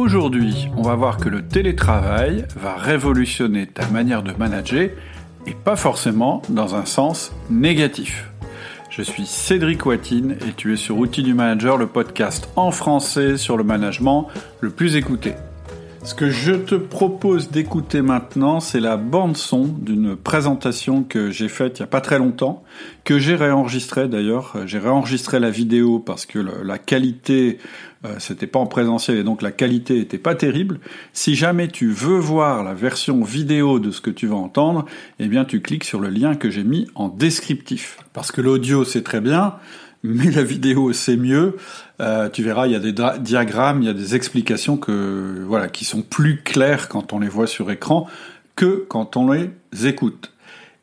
Aujourd'hui, on va voir que le télétravail va révolutionner ta manière de manager et pas forcément dans un sens négatif. Je suis Cédric Watine et tu es sur Outils du Manager, le podcast en français sur le management le plus écouté. Ce que je te propose d'écouter maintenant, c'est la bande son d'une présentation que j'ai faite il y a pas très longtemps, que j'ai réenregistrée d'ailleurs. J'ai réenregistré la vidéo parce que la qualité, euh, c'était pas en présentiel et donc la qualité était pas terrible. Si jamais tu veux voir la version vidéo de ce que tu vas entendre, eh bien tu cliques sur le lien que j'ai mis en descriptif. Parce que l'audio c'est très bien, mais la vidéo c'est mieux. Euh, tu verras, il y a des diagrammes, il y a des explications que voilà qui sont plus claires quand on les voit sur écran que quand on les écoute.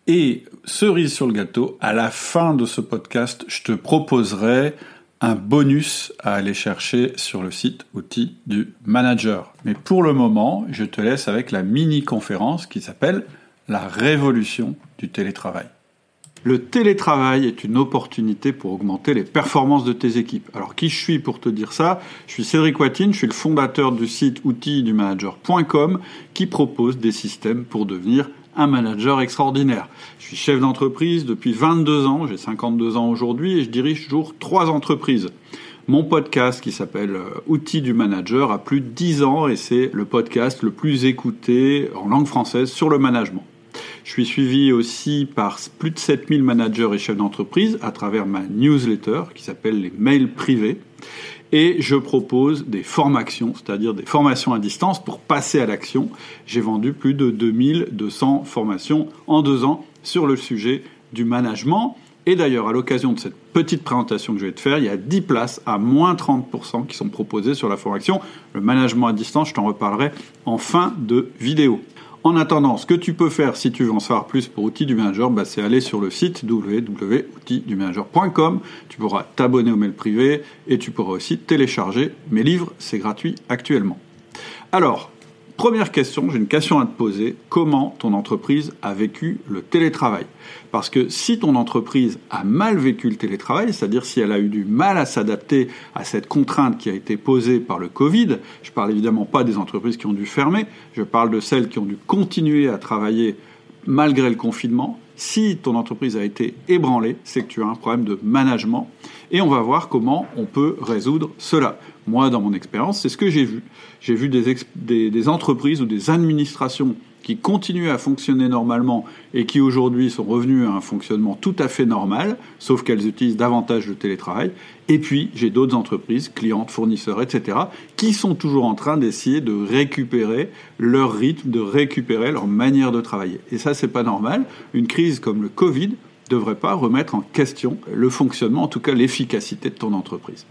Et cerise sur le gâteau, à la fin de ce podcast, je te proposerai un bonus à aller chercher sur le site outils du manager. Mais pour le moment, je te laisse avec la mini-conférence qui s'appelle La révolution du télétravail. Le télétravail est une opportunité pour augmenter les performances de tes équipes. Alors qui je suis pour te dire ça? Je suis Cédric Watine, je suis le fondateur du site outildumanager.com qui propose des systèmes pour devenir un manager extraordinaire. Je suis chef d'entreprise depuis 22 ans, j'ai 52 ans aujourd'hui et je dirige toujours trois entreprises. Mon podcast qui s'appelle euh, Outils du manager a plus de 10 ans et c'est le podcast le plus écouté en langue française sur le management. Je suis suivi aussi par plus de 7000 managers et chefs d'entreprise à travers ma newsletter qui s'appelle les mails privés. Et je propose des formations, c'est-à-dire des formations à distance pour passer à l'action. J'ai vendu plus de 2200 formations en deux ans sur le sujet du management. Et d'ailleurs, à l'occasion de cette petite présentation que je vais te faire, il y a 10 places à moins 30% qui sont proposées sur la formation. Le management à distance, je t'en reparlerai en fin de vidéo. En attendant, ce que tu peux faire si tu veux en savoir plus pour Outils du Manager, bah, c'est aller sur le site www.outildumanager.com. Tu pourras t'abonner au mail privé et tu pourras aussi télécharger mes livres, c'est gratuit actuellement. Alors, Première question, j'ai une question à te poser. Comment ton entreprise a vécu le télétravail? Parce que si ton entreprise a mal vécu le télétravail, c'est-à-dire si elle a eu du mal à s'adapter à cette contrainte qui a été posée par le Covid, je parle évidemment pas des entreprises qui ont dû fermer, je parle de celles qui ont dû continuer à travailler malgré le confinement. Si ton entreprise a été ébranlée, c'est que tu as un problème de management. Et on va voir comment on peut résoudre cela. Moi, dans mon expérience, c'est ce que j'ai vu. J'ai vu des, entreprises ou des administrations qui continuaient à fonctionner normalement et qui aujourd'hui sont revenues à un fonctionnement tout à fait normal, sauf qu'elles utilisent davantage le télétravail. Et puis, j'ai d'autres entreprises, clientes, fournisseurs, etc., qui sont toujours en train d'essayer de récupérer leur rythme, de récupérer leur manière de travailler. Et ça, c'est pas normal. Une crise comme le Covid devrait pas remettre en question le fonctionnement, en tout cas l'efficacité de ton entreprise.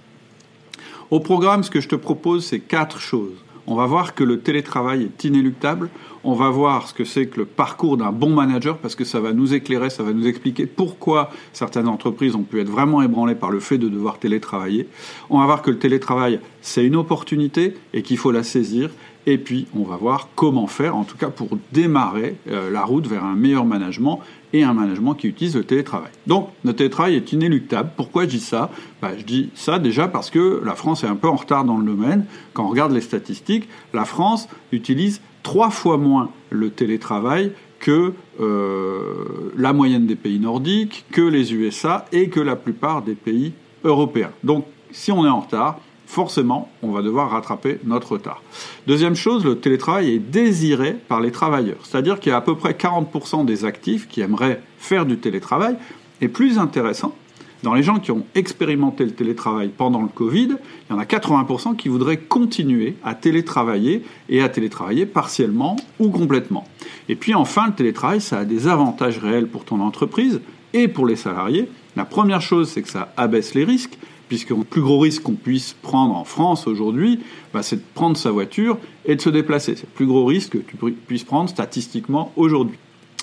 Au programme, ce que je te propose, c'est quatre choses. On va voir que le télétravail est inéluctable. On va voir ce que c'est que le parcours d'un bon manager parce que ça va nous éclairer, ça va nous expliquer pourquoi certaines entreprises ont pu être vraiment ébranlées par le fait de devoir télétravailler. On va voir que le télétravail, c'est une opportunité et qu'il faut la saisir. Et puis, on va voir comment faire, en tout cas pour démarrer euh, la route vers un meilleur management un management qui utilise le télétravail. Donc, le télétravail est inéluctable. Pourquoi je dis ça? Bah, Je dis ça déjà parce que la France est un peu en retard dans le domaine. Quand on regarde les statistiques, la France utilise trois fois moins le télétravail que euh, la moyenne des pays nordiques, que les USA et que la plupart des pays européens. Donc, si on est en retard, forcément, on va devoir rattraper notre retard. Deuxième chose, le télétravail est désiré par les travailleurs. C'est-à-dire qu'il y a à peu près 40% des actifs qui aimeraient faire du télétravail. Et plus intéressant, dans les gens qui ont expérimenté le télétravail pendant le Covid, il y en a 80% qui voudraient continuer à télétravailler et à télétravailler partiellement ou complètement. Et puis enfin, le télétravail, ça a des avantages réels pour ton entreprise et pour les salariés. La première chose, c'est que ça abaisse les risques puisque le plus gros risque qu'on puisse prendre en France aujourd'hui, bah, c'est de prendre sa voiture et de se déplacer. C'est le plus gros risque que tu puisses prendre statistiquement aujourd'hui.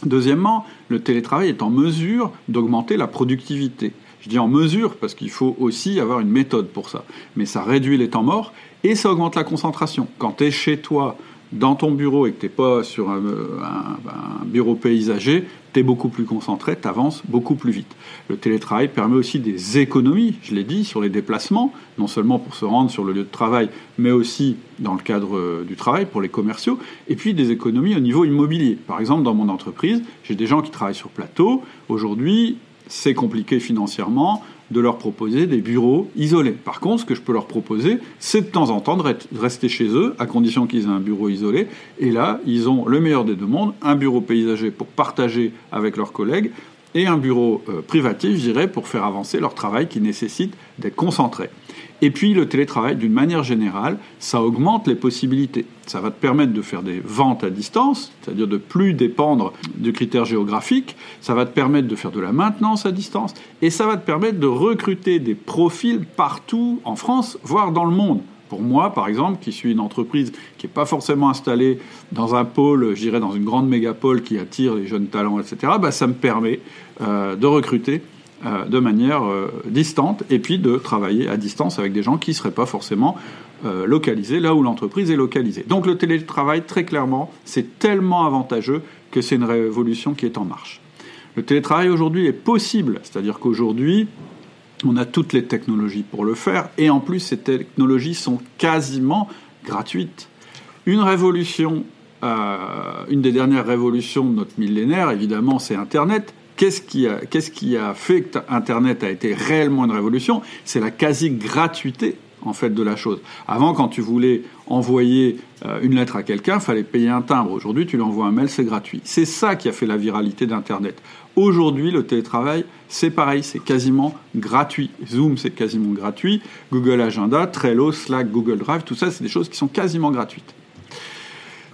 Deuxièmement, le télétravail est en mesure d'augmenter la productivité. Je dis en mesure parce qu'il faut aussi avoir une méthode pour ça. Mais ça réduit les temps morts et ça augmente la concentration. Quand tu es chez toi dans ton bureau et que tu n'es pas sur un, bureau paysager, tu es beaucoup plus concentré, tu avances beaucoup plus vite. Le télétravail permet aussi des économies, je l'ai dit, sur les déplacements, non seulement pour se rendre sur le lieu de travail, mais aussi dans le cadre euh, du travail pour les commerciaux, et puis des économies au niveau immobilier. Par exemple, dans mon entreprise, j'ai des gens qui travaillent sur plateau. Aujourd'hui, c'est compliqué financièrement de leur proposer des bureaux isolés. Par contre, ce que je peux leur proposer, c'est de temps en temps de rester chez eux, à condition qu'ils aient un bureau isolé. Et là, ils ont le meilleur des deux mondes, un bureau paysager pour partager avec leurs collègues, et un bureau euh, privatif, je dirais, pour faire avancer leur travail qui nécessite d'être concentré. Et puis le télétravail, d'une manière générale, ça augmente les possibilités. Ça va te permettre de faire des ventes à distance, c'est-à-dire de plus dépendre du critère géographique. Ça va te permettre de faire de la maintenance à distance. Et ça va te permettre de recruter des profils partout en France, voire dans le monde. Pour moi, par exemple, qui suis une entreprise qui n'est pas forcément installée dans un pôle, je dirais dans une grande mégapole qui attire les jeunes talents, etc., bah, ça me permet euh, de recruter euh, de manière euh, distante et puis de travailler à distance avec des gens qui ne seraient pas forcément euh, localisés là où l'entreprise est localisée. Donc le télétravail, très clairement, c'est tellement avantageux que c'est une révolution qui est en marche. Le télétravail aujourd'hui est possible, c'est-à-dire qu'aujourd'hui, on a toutes les technologies pour le faire et en plus ces technologies sont quasiment gratuites. Une révolution, une des dernières révolutions de notre millénaire, évidemment, c'est Internet Qu'est-ce qui, a, fait que Internet a été réellement une révolution? C'est la quasi-gratuité en fait de la chose. Avant, quand tu voulais envoyer euh, une lettre à quelqu'un, il fallait payer un timbre. Aujourd'hui, tu lui envoies un mail, c'est gratuit. C'est ça qui a fait la viralité d'Internet. Aujourd'hui, le télétravail, c'est pareil, c'est quasiment gratuit. Zoom, c'est quasiment gratuit. Google Agenda, Trello, Slack, Google Drive, tout ça, c'est des choses qui sont quasiment gratuites.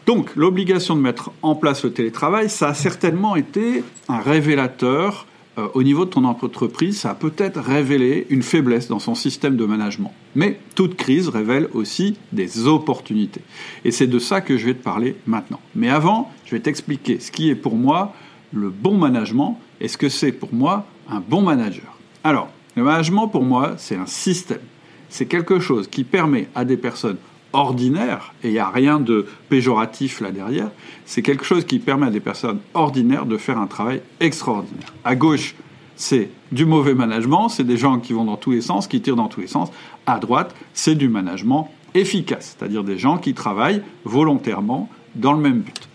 Donc l'obligation de mettre en place le télétravail, ça a certainement été un révélateur euh, au niveau de ton entreprise, ça a peut-être révélé une faiblesse dans son système de management. Mais toute crise révèle aussi des opportunités. Et c'est de ça que je vais te parler maintenant. Mais avant, je vais t'expliquer ce qui est pour moi le bon management et ce que c'est pour moi un bon manager. Alors, le management pour moi, c'est un système. C'est quelque chose qui permet à des personnes ordinaire, et il n'y a rien de péjoratif là derrière, c'est quelque chose qui permet à des personnes ordinaires de faire un travail extraordinaire. À gauche, c'est du mauvais management, c'est des gens qui vont dans tous les sens, qui tirent dans tous les sens. À droite, c'est du management efficace, c'est-à-dire des gens qui travaillent volontairement dans le même but.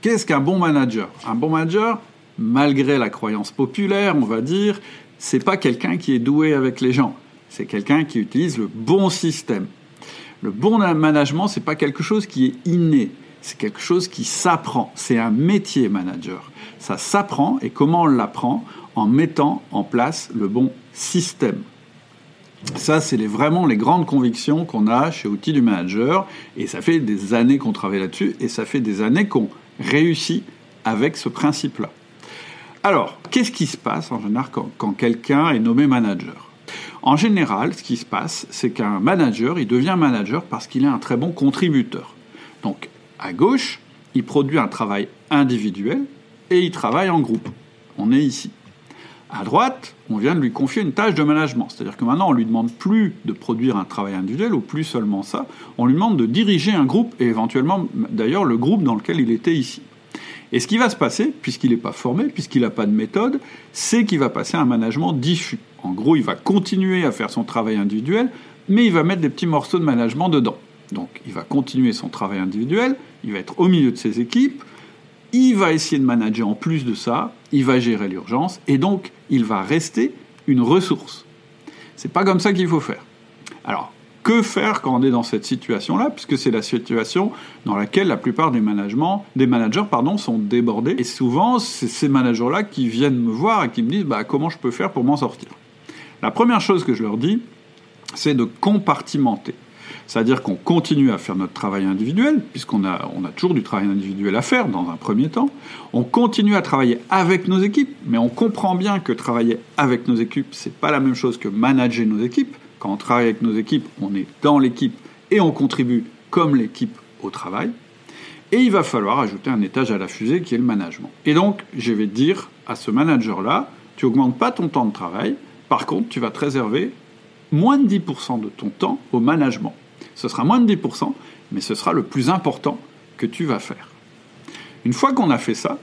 Qu'est-ce qu'un bon manager? Un bon manager, malgré la croyance populaire, on va dire, c'est pas quelqu'un qui est doué avec les gens, c'est quelqu'un qui utilise le bon système. Le bon management, c'est pas quelque chose qui est inné, c'est quelque chose qui s'apprend. C'est un métier manager. Ça s'apprend et comment on l'apprend En mettant en place le bon système. Ça, c'est vraiment les grandes convictions qu'on a chez Outils du Manager. Et ça fait des années qu'on travaille là-dessus et ça fait des années qu'on réussit avec ce principe-là. Alors, qu'est-ce qui se passe en général quand quelqu'un est nommé manager? En général, ce qui se passe, c'est qu'un manager, il devient manager parce qu'il est un très bon contributeur. Donc, à gauche, il produit un travail individuel et il travaille en groupe. On est ici. À droite, on vient de lui confier une tâche de management. C'est-à-dire que maintenant, on ne lui demande plus de produire un travail individuel, ou plus seulement ça, on lui demande de diriger un groupe, et éventuellement d'ailleurs le groupe dans lequel il était ici. Et ce qui va se passer, puisqu'il n'est pas formé, puisqu'il n'a pas de méthode, c'est qu'il va passer un management diffus. En gros, il va continuer à faire son travail individuel, mais il va mettre des petits morceaux de management dedans. Donc, il va continuer son travail individuel, il va être au milieu de ses équipes, il va essayer de manager en plus de ça, il va gérer l'urgence, et donc, il va rester une ressource. C'est pas comme ça qu'il faut faire. Alors, que faire quand on est dans cette situation-là, puisque c'est la situation dans laquelle la plupart des, des managers pardon, sont débordés. Et souvent, c'est ces managers-là qui viennent me voir et qui me disent bah, comment je peux faire pour m'en sortir? La première chose que je leur dis, c'est de compartimenter. C'est-à-dire qu'on continue à faire notre travail individuel, puisqu'on a, toujours du travail individuel à faire dans un premier temps. On continue à travailler avec nos équipes, mais on comprend bien que travailler avec nos équipes, c'est pas la même chose que manager nos équipes. Quand on travaille avec nos équipes, on est dans l'équipe et on contribue comme l'équipe au travail. Et il va falloir ajouter un étage à la fusée qui est le management. Et donc, je vais dire à ce manager-là, tu augmentes pas ton temps de travail, par contre, tu vas te réserver moins de 10% de ton temps au management. Ce sera moins de 10%, mais ce sera le plus important que tu vas faire. Une fois qu'on a fait ça,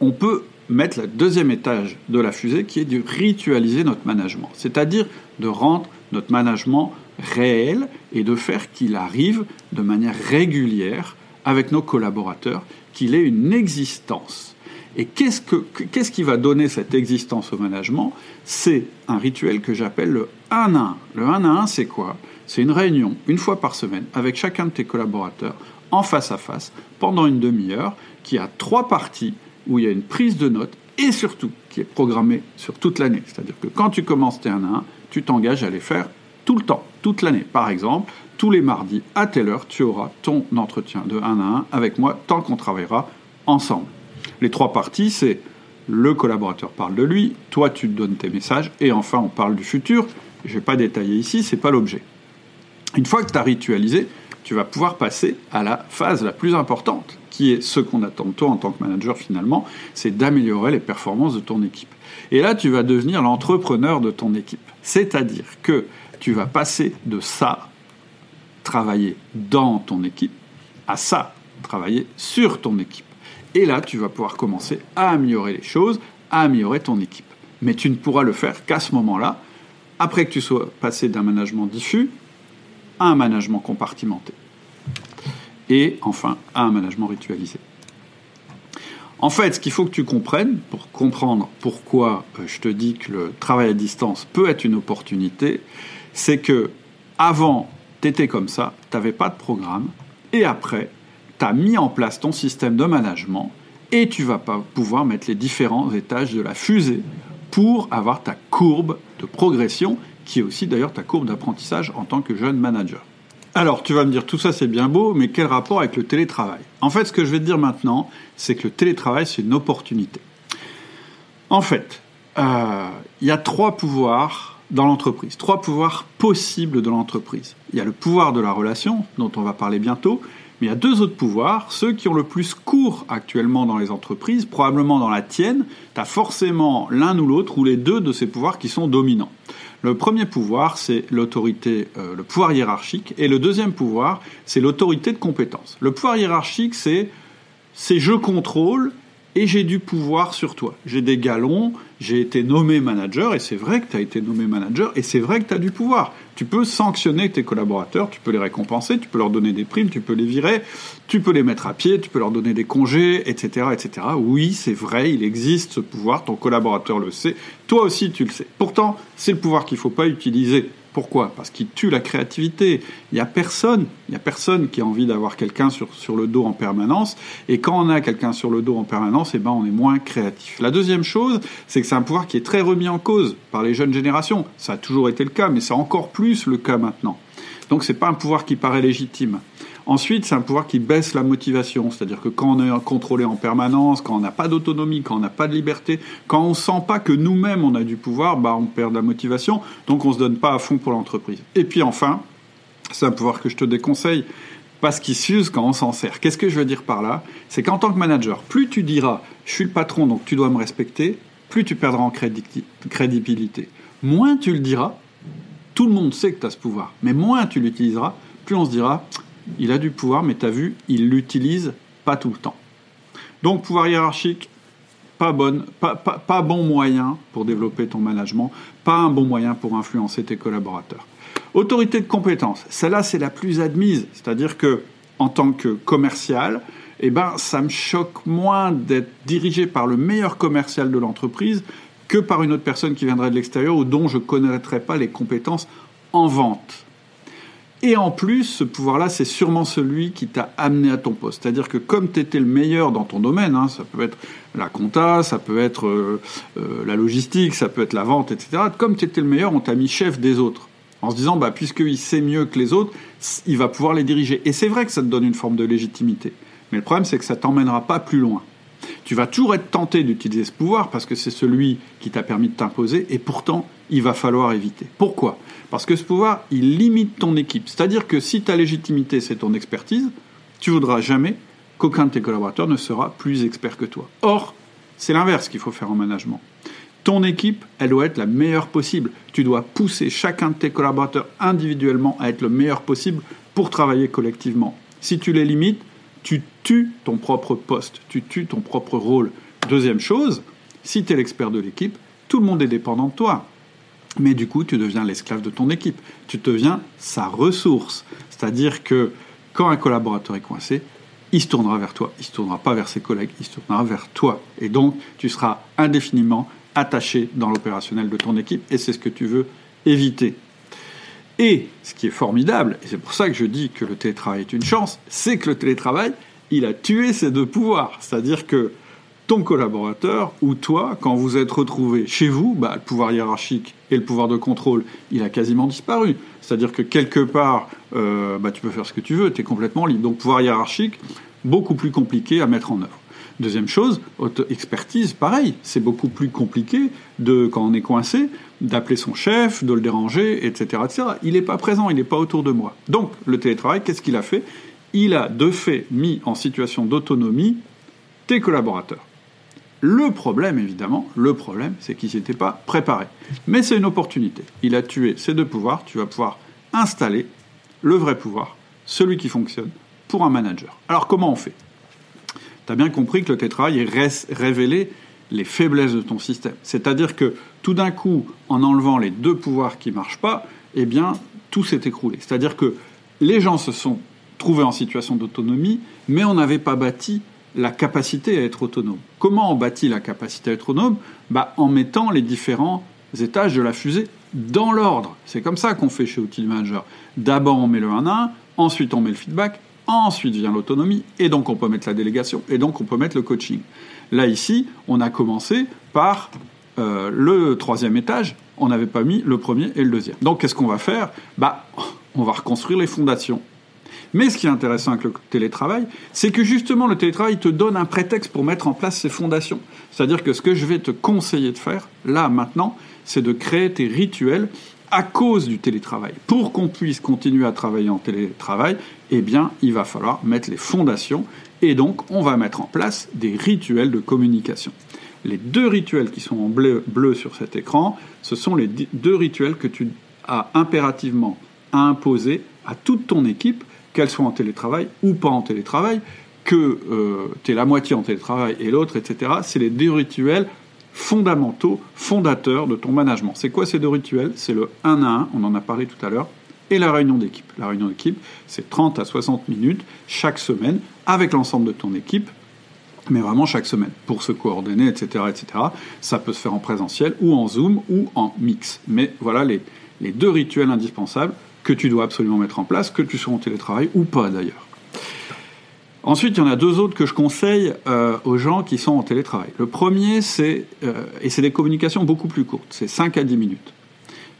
on peut mettre le deuxième étage de la fusée qui est de ritualiser notre management, c'est-à-dire de rendre notre management réel et de faire qu'il arrive de manière régulière avec nos collaborateurs, qu'il ait une existence. Et qu'est-ce, que, qu'est-ce qui va donner cette existence au management? C'est un rituel que j'appelle le 1 à 1. Le 1 à 1, c'est quoi? C'est une réunion une fois par semaine avec chacun de tes collaborateurs en face à face pendant une demi-heure qui a trois parties où il y a une prise de notes et surtout qui est programmée sur toute l'année. C'est-à-dire que quand tu commences tes 1 à 1, tu t'engages à les faire tout le temps, toute l'année. Par exemple, tous les mardis à telle heure, tu auras ton entretien de 1 à 1 avec moi tant qu'on travaillera ensemble. Les trois parties, c'est le collaborateur parle de lui, toi tu donnes tes messages, et enfin on parle du futur. Je ne vais pas détailler ici, c'est pas l'objet. Une fois que tu as ritualisé, tu vas pouvoir passer à la phase la plus importante, qui est ce qu'on attend de toi en tant que manager finalement, c'est d'améliorer les performances de ton équipe. Et là, tu vas devenir l'entrepreneur de ton équipe. C'est-à-dire que tu vas passer de ça, travailler dans ton équipe, à ça, travailler sur ton équipe. Et là, tu vas pouvoir commencer à améliorer les choses, à améliorer ton équipe. Mais tu ne pourras le faire qu'à ce moment-là, après que tu sois passé d'un management diffus à un management compartimenté. Et enfin, à un management ritualisé. En fait, ce qu'il faut que tu comprennes, pour comprendre pourquoi euh, je te dis que le travail à distance peut être une opportunité, c'est que avant, tu étais comme ça, tu n'avais pas de programme, et après, tu as mis en place ton système de management et tu vas pouvoir mettre les différents étages de la fusée pour avoir ta courbe de progression, qui est aussi d'ailleurs ta courbe d'apprentissage en tant que jeune manager. Alors, tu vas me dire, tout ça c'est bien beau, mais quel rapport avec le télétravail? En fait, ce que je vais te dire maintenant, c'est que le télétravail, c'est une opportunité. En fait, euh, il y a trois pouvoirs dans l'entreprise, trois pouvoirs possibles de l'entreprise. Il y a le pouvoir de la relation, dont on va parler bientôt, mais il y a deux autres pouvoirs, ceux qui ont le plus cours actuellement dans les entreprises, probablement dans la tienne, tu as forcément l'un ou l'autre ou les deux de ces pouvoirs qui sont dominants. Le premier pouvoir, c'est l'autorité, euh, le pouvoir hiérarchique, et le deuxième pouvoir, c'est l'autorité de compétence. Le pouvoir hiérarchique, c'est c'est je contrôle et j'ai du pouvoir sur toi. J'ai des galons, j'ai été nommé manager, et c'est vrai que tu as été nommé manager, et c'est vrai que tu as du pouvoir. Tu peux sanctionner tes collaborateurs, tu peux les récompenser, tu peux leur donner des primes, tu peux les virer, tu peux les mettre à pied, tu peux leur donner des congés, etc. etc. Oui, c'est vrai, il existe ce pouvoir, ton collaborateur le sait, toi aussi tu le sais. Pourtant, c'est le pouvoir qu'il ne faut pas utiliser pourquoi? Parce qu'il tue la créativité. Il n'y a personne, a personne qui a envie d'avoir quelqu'un sur, sur le dos en permanence. Et quand on a quelqu'un sur le dos en permanence, eh ben on est moins créatif. La deuxième chose, c'est que c'est un pouvoir qui est très remis en cause par les jeunes générations. Ça a toujours été le cas, mais c'est encore plus le cas maintenant. Donc c'est pas un pouvoir qui paraît légitime. Ensuite, c'est un pouvoir qui baisse la motivation, c'est-à-dire que quand on est contrôlé en permanence, quand on n'a pas d'autonomie, quand on n'a pas de liberté, quand on sent pas que nous-mêmes on a du pouvoir, bah on perd de la motivation, donc on se donne pas à fond pour l'entreprise. Et puis enfin, c'est un pouvoir que je te déconseille parce qu'il s'use quand on s'en sert. Qu'est-ce que je veux dire par là? C'est qu'en tant que manager, plus tu diras je suis le patron donc tu dois me respecter, plus tu perdras en crédibilité. Moins tu le diras, tout le monde sait que tu as ce pouvoir, mais moins tu l'utiliseras, plus on se dira il a du pouvoir, mais tu as vu, il l'utilise pas tout le temps. Donc, pouvoir hiérarchique, pas, bon moyen pour développer ton management, pas un bon moyen pour influencer tes collaborateurs. Autorité de compétence, celle-là c'est la plus admise, c'est-à-dire que en tant que commercial, eh ben, ça me choque moins d'être dirigé par le meilleur commercial de l'entreprise que par une autre personne qui viendrait de l'extérieur ou dont je ne connaîtrais pas les compétences en vente. Et en plus, ce pouvoir-là, c'est sûrement celui qui t'a amené à ton poste. C'est-à-dire que comme tu étais le meilleur dans ton domaine, hein, ça peut être la compta, ça peut être euh, euh, la logistique, ça peut être la vente, etc. Comme tu étais le meilleur, on t'a mis chef des autres. En se disant, bah, puisqu'il sait mieux que les autres, il va pouvoir les diriger. Et c'est vrai que ça te donne une forme de légitimité. Mais le problème, c'est que ça t'emmènera pas plus loin. Tu vas toujours être tenté d'utiliser ce pouvoir parce que c'est celui qui t'a permis de t'imposer et pourtant, il va falloir éviter. Pourquoi? Parce que ce pouvoir, il limite ton équipe. C'est-à-dire que si ta légitimité, c'est ton expertise, tu voudras jamais qu'aucun de tes collaborateurs ne sera plus expert que toi. Or, c'est l'inverse qu'il faut faire en management. Ton équipe, elle doit être la meilleure possible. Tu dois pousser chacun de tes collaborateurs individuellement à être le meilleur possible pour travailler collectivement. Si tu les limites, tu tues ton propre poste, tu tues ton propre rôle. Deuxième chose, si tu es l'expert de l'équipe, tout le monde est dépendant de toi. Mais du coup, tu deviens l'esclave de ton équipe. Tu deviens sa ressource. C'est-à-dire que quand un collaborateur est coincé, il se tournera vers toi. Il ne se tournera pas vers ses collègues, il se tournera vers toi. Et donc, tu seras indéfiniment attaché dans l'opérationnel de ton équipe. Et c'est ce que tu veux éviter. Et ce qui est formidable, et c'est pour ça que je dis que le télétravail est une chance, c'est que le télétravail, il a tué ces deux pouvoirs. C'est-à-dire que ton collaborateur ou toi, quand vous êtes retrouvé chez vous, bah, le pouvoir hiérarchique et le pouvoir de contrôle, il a quasiment disparu. C'est-à-dire que quelque part, euh, bah, tu peux faire ce que tu veux, tu es complètement libre. Donc pouvoir hiérarchique, beaucoup plus compliqué à mettre en œuvre. Deuxième chose, expertise, pareil, c'est beaucoup plus compliqué de, quand on est coincé, d'appeler son chef, de le déranger, etc. Il n'est pas présent, il n'est pas autour de moi. Donc le télétravail, qu'est-ce qu'il a fait? Il a de fait mis en situation d'autonomie tes collaborateurs. Le problème, évidemment, le problème, c'est qu'ils n'étaient pas préparés. Mais c'est une opportunité. Il a tué ces deux pouvoirs, tu vas pouvoir installer le vrai pouvoir, celui qui fonctionne, pour un manager. Alors comment on fait? Tu as bien compris que le télétravail est révélé les faiblesses de ton système. C'est-à-dire que tout d'un coup, en enlevant les deux pouvoirs qui ne marchent pas, eh bien, tout s'est écroulé. C'est-à-dire que les gens se sont trouvés en situation d'autonomie, mais on n'avait pas bâti la capacité à être autonome. Comment on bâtit la capacité à être autonome? Bah, En mettant les différents étages de la fusée dans l'ordre. C'est comme ça qu'on fait chez Outil Manager. D'abord, on met le 1 à 1, ensuite on met le feedback, Ensuite vient l'autonomie, et donc on peut mettre la délégation, et donc on peut mettre le coaching. Là, ici, on a commencé par euh, le troisième étage, on n'avait pas mis le premier et le deuxième. Donc qu'est-ce qu'on va faire? Bah, On va reconstruire les fondations. Mais ce qui est intéressant avec le télétravail, c'est que justement le télétravail te donne un prétexte pour mettre en place ces fondations. C'est-à-dire que ce que je vais te conseiller de faire, là, maintenant, c'est de créer tes rituels à cause du télétravail. Pour qu'on puisse continuer à travailler en télétravail, eh bien, il va falloir mettre les fondations et donc on va mettre en place des rituels de communication. Les deux rituels qui sont en bleu, bleu sur cet écran, ce sont les deux rituels que tu as impérativement à imposer à toute ton équipe, qu'elle soit en télétravail ou pas en télétravail, que euh, tu es la moitié en télétravail et l'autre, etc. C'est les deux rituels fondamentaux, fondateurs de ton management. C'est quoi ces deux rituels? C'est le 1 à 1, on en a parlé tout à l'heure, et la réunion d'équipe. La réunion d'équipe, c'est 30 à 60 minutes chaque semaine avec l'ensemble de ton équipe, mais vraiment chaque semaine, pour se coordonner, etc., etc. Ça peut se faire en présentiel ou en Zoom ou en mix. Mais voilà les, les deux rituels indispensables que tu dois absolument mettre en place, que tu sois en télétravail ou pas d'ailleurs. Ensuite, il y en a deux autres que je conseille euh, aux gens qui sont en télétravail. Le premier, c'est, euh, et c'est des communications beaucoup plus courtes, c'est 5 à 10 minutes.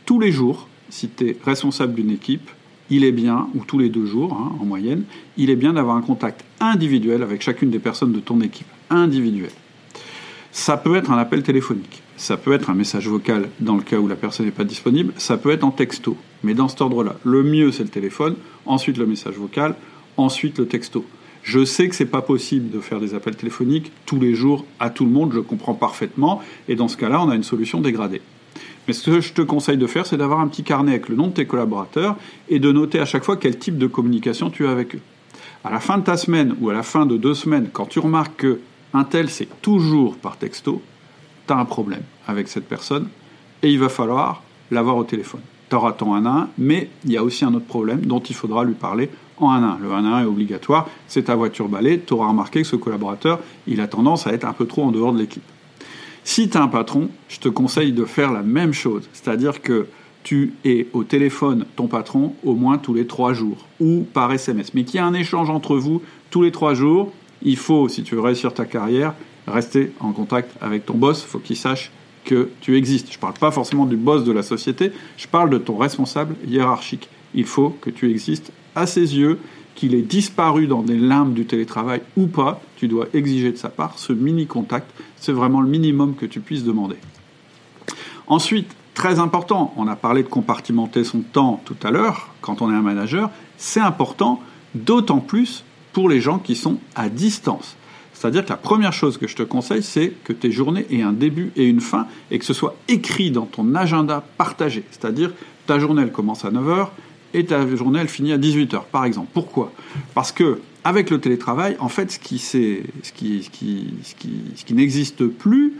Tous les jours, si tu es responsable d'une équipe, il est bien, ou tous les deux jours hein, en moyenne, il est bien d'avoir un contact individuel avec chacune des personnes de ton équipe. Individuel. Ça peut être un appel téléphonique, ça peut être un message vocal dans le cas où la personne n'est pas disponible, ça peut être en texto. Mais dans cet ordre-là, le mieux c'est le téléphone, ensuite le message vocal, ensuite le texto. Je sais que c'est pas possible de faire des appels téléphoniques tous les jours à tout le monde, je comprends parfaitement, et dans ce cas-là, on a une solution dégradée. Mais ce que je te conseille de faire, c'est d'avoir un petit carnet avec le nom de tes collaborateurs et de noter à chaque fois quel type de communication tu as avec eux. À la fin de ta semaine ou à la fin de deux semaines, quand tu remarques que un tel c'est toujours par texto, tu as un problème avec cette personne et il va falloir l'avoir au téléphone. Tu auras ton 1 à 1, mais il y a aussi un autre problème dont il faudra lui parler en 1 1. Le 1 1 est obligatoire, c'est ta voiture balai, tu auras remarqué que ce collaborateur, il a tendance à être un peu trop en dehors de l'équipe. Si tu as un patron, je te conseille de faire la même chose, c'est-à-dire que tu es au téléphone ton patron au moins tous les trois jours ou par SMS, mais qu'il y a un échange entre vous tous les trois jours. Il faut, si tu veux réussir ta carrière, rester en contact avec ton boss. Il faut qu'il sache que tu existes. Je ne parle pas forcément du boss de la société, je parle de ton responsable hiérarchique. Il faut que tu existes à ses yeux, qu'il ait disparu dans des limbes du télétravail ou pas, tu dois exiger de sa part ce mini contact. C'est vraiment le minimum que tu puisses demander. Ensuite, très important, on a parlé de compartimenter son temps tout à l'heure, quand on est un manager, c'est important, d'autant plus pour les gens qui sont à distance. C'est-à-dire que la première chose que je te conseille, c'est que tes journées aient un début et une fin et que ce soit écrit dans ton agenda partagé. C'est-à-dire ta journée, elle commence à 9h, et ta journée, elle finit à 18h, par exemple. Pourquoi? Parce que avec le télétravail, en fait, ce qui, n'existe plus,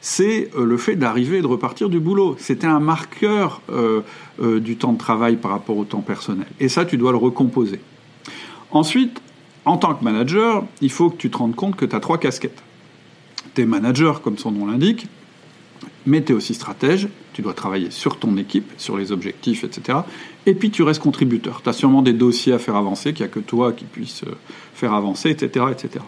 c'est euh, le fait d'arriver et de repartir du boulot. C'était un marqueur euh, euh, du temps de travail par rapport au temps personnel. Et ça, tu dois le recomposer. Ensuite, en tant que manager, il faut que tu te rendes compte que tu as trois casquettes. Tu es manager, comme son nom l'indique, mais tu es aussi stratège, tu dois travailler sur ton équipe, sur les objectifs, etc. Et puis tu restes contributeur. Tu as sûrement des dossiers à faire avancer, qu'il n'y a que toi qui puisse faire avancer, etc., etc.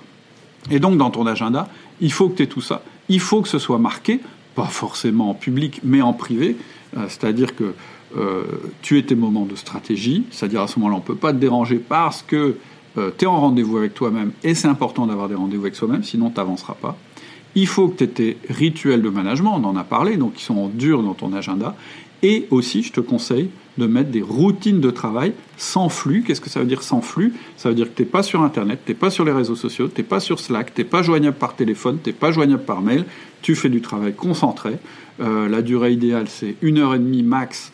Et donc dans ton agenda, il faut que tu aies tout ça. Il faut que ce soit marqué, pas forcément en public, mais en privé. Euh, c'est-à-dire que euh, tu es tes moments de stratégie, c'est-à-dire à ce moment-là, on ne peut pas te déranger parce que euh, tu es en rendez-vous avec toi-même, et c'est important d'avoir des rendez-vous avec soi-même, sinon tu n'avanceras pas. Il faut que tu aies tes rituels de management, on en a parlé, donc qui sont durs dans ton agenda. Et aussi, je te conseille de mettre des routines de travail sans flux. Qu'est-ce que ça veut dire sans flux? Ça veut dire que tu n'es pas sur Internet, tu n'es pas sur les réseaux sociaux, tu n'es pas sur Slack, tu n'es pas joignable par téléphone, tu n'es pas joignable par mail. Tu fais du travail concentré. Euh, la durée idéale, c'est une heure et demie max,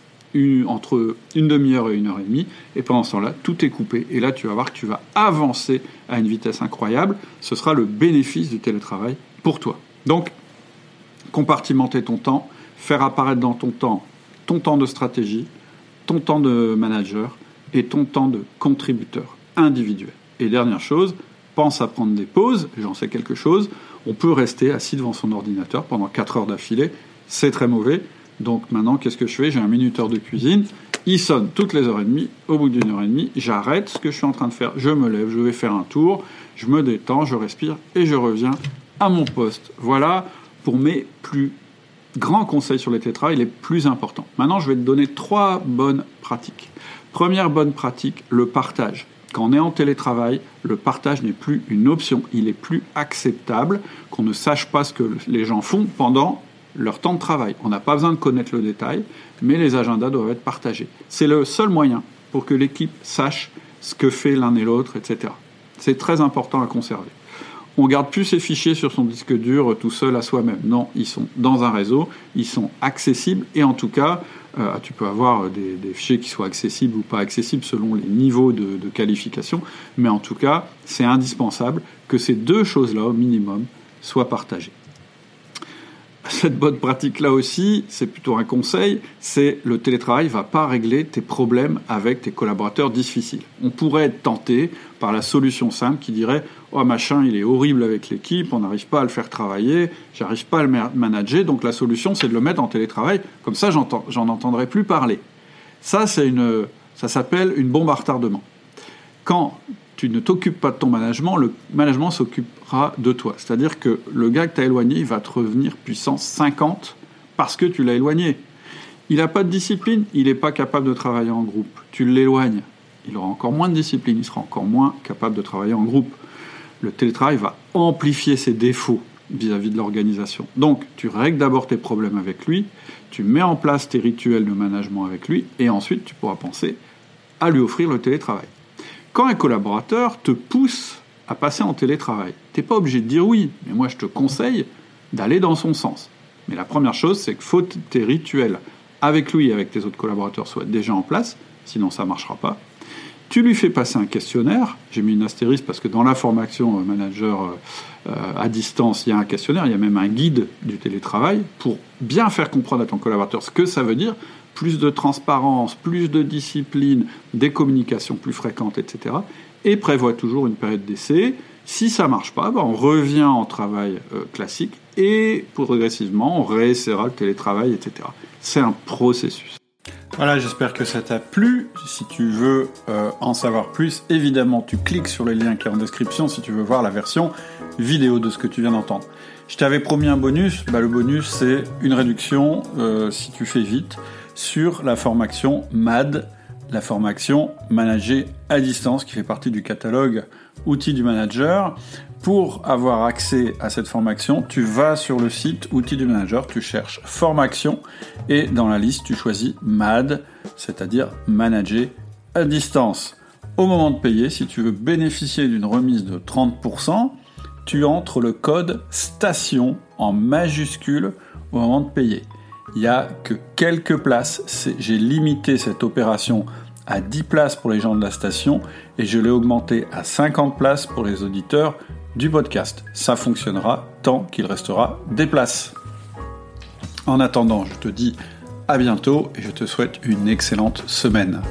entre une demi-heure et une heure et demie. Et pendant ce temps-là, tout est coupé. Et là, tu vas voir que tu vas avancer à une vitesse incroyable. Ce sera le bénéfice du télétravail pour toi. Donc, compartimenter ton temps, faire apparaître dans ton temps ton temps de stratégie, ton temps de manager et ton temps de contributeur individuel. Et dernière chose, pense à prendre des pauses, j'en sais quelque chose, on peut rester assis devant son ordinateur pendant 4 heures d'affilée, c'est très mauvais. Donc maintenant, qu'est-ce que je fais? J'ai un minuteur de cuisine, il sonne toutes les heures et demie, au bout d'une heure et demie, j'arrête ce que je suis en train de faire, je me lève, je vais faire un tour, je me détends, je respire et je reviens à mon poste. Voilà pour mes plus grands conseils sur le télétravail les plus importants. Maintenant, je vais te donner trois bonnes pratiques. Première bonne pratique, le partage. Quand on est en télétravail, le partage n'est plus une option. Il est plus acceptable qu'on ne sache pas ce que les gens font pendant leur temps de travail. On n'a pas besoin de connaître le détail, mais les agendas doivent être partagés. C'est le seul moyen pour que l'équipe sache ce que fait l'un et l'autre, etc. C'est très important à conserver on garde plus ses fichiers sur son disque dur tout seul à soi-même. Non, ils sont dans un réseau, ils sont accessibles et en tout cas, euh, tu peux avoir des, fichiers qui soient accessibles ou pas accessibles selon les niveaux de, de qualification, mais en tout cas, c'est indispensable que ces deux choses-là, au minimum, soient partagées cette bonne pratique-là aussi, c'est plutôt un conseil, c'est le télétravail ne va pas régler tes problèmes avec tes collaborateurs difficiles. On pourrait être tenté par la solution simple qui dirait Oh machin, il est horrible avec l'équipe, on n'arrive pas à le faire travailler, j'arrive pas à le manager, donc la solution c'est de le mettre en télétravail, comme ça j'en entendrai plus parler. Ça, c'est une, ça s'appelle une bombe à retardement. Quand tu ne t'occupes pas de ton management, le management s'occupera de toi. C'est-à-dire que le gars que tu as éloigné, il va te revenir puissance 50 parce que tu l'as éloigné. Il n'a pas de discipline, il n'est pas capable de travailler en groupe. Tu l'éloignes, il aura encore moins de discipline, il sera encore moins capable de travailler en groupe. Le télétravail va amplifier ses défauts vis-à-vis -vis de l'organisation. Donc, tu règles d'abord tes problèmes avec lui, tu mets en place tes rituels de management avec lui, et ensuite tu pourras penser à lui offrir le télétravail. Quand un collaborateur te pousse à passer en télétravail, tu n'es pas obligé de dire oui, mais moi je te conseille d'aller dans son sens. Mais la première chose, c'est que faut tes rituels avec lui et avec tes autres collaborateurs soient déjà en place, sinon ça ne marchera pas. Tu lui fais passer un questionnaire. J'ai mis une astérisque parce que dans la formation euh, manager euh, euh, à distance, il y a un questionnaire, il y a même un guide du télétravail pour bien faire comprendre à ton collaborateur ce que ça veut dire plus de transparence, plus de discipline, des communications plus fréquentes, etc. Et prévoit toujours une période d'essai. Si ça marche pas, ben, on revient en travail euh, classique et progressivement on réessayera le télétravail, etc. C'est un processus. Voilà, j'espère que ça t'a plu. Si tu veux euh, en savoir plus, évidemment, tu cliques sur le lien qui est en description si tu veux voir la version vidéo de ce que tu viens d'entendre. Je t'avais promis un bonus. Bah, le bonus, c'est une réduction euh, si tu fais vite sur la formation MAD, la formation Manager à distance, qui fait partie du catalogue Outils du Manager. Pour avoir accès à cette formation, tu vas sur le site Outils du Manager, tu cherches formation et dans la liste, tu choisis MAD, c'est-à-dire Manager à distance. Au moment de payer, si tu veux bénéficier d'une remise de 30%, tu entres le code STATION en majuscule au moment de payer. Il n'y a que quelques places. J'ai limité cette opération à 10 places pour les gens de la station et je l'ai augmenté à 50 places pour les auditeurs du podcast. Ça fonctionnera tant qu'il restera des places. En attendant, je te dis à bientôt et je te souhaite une excellente semaine.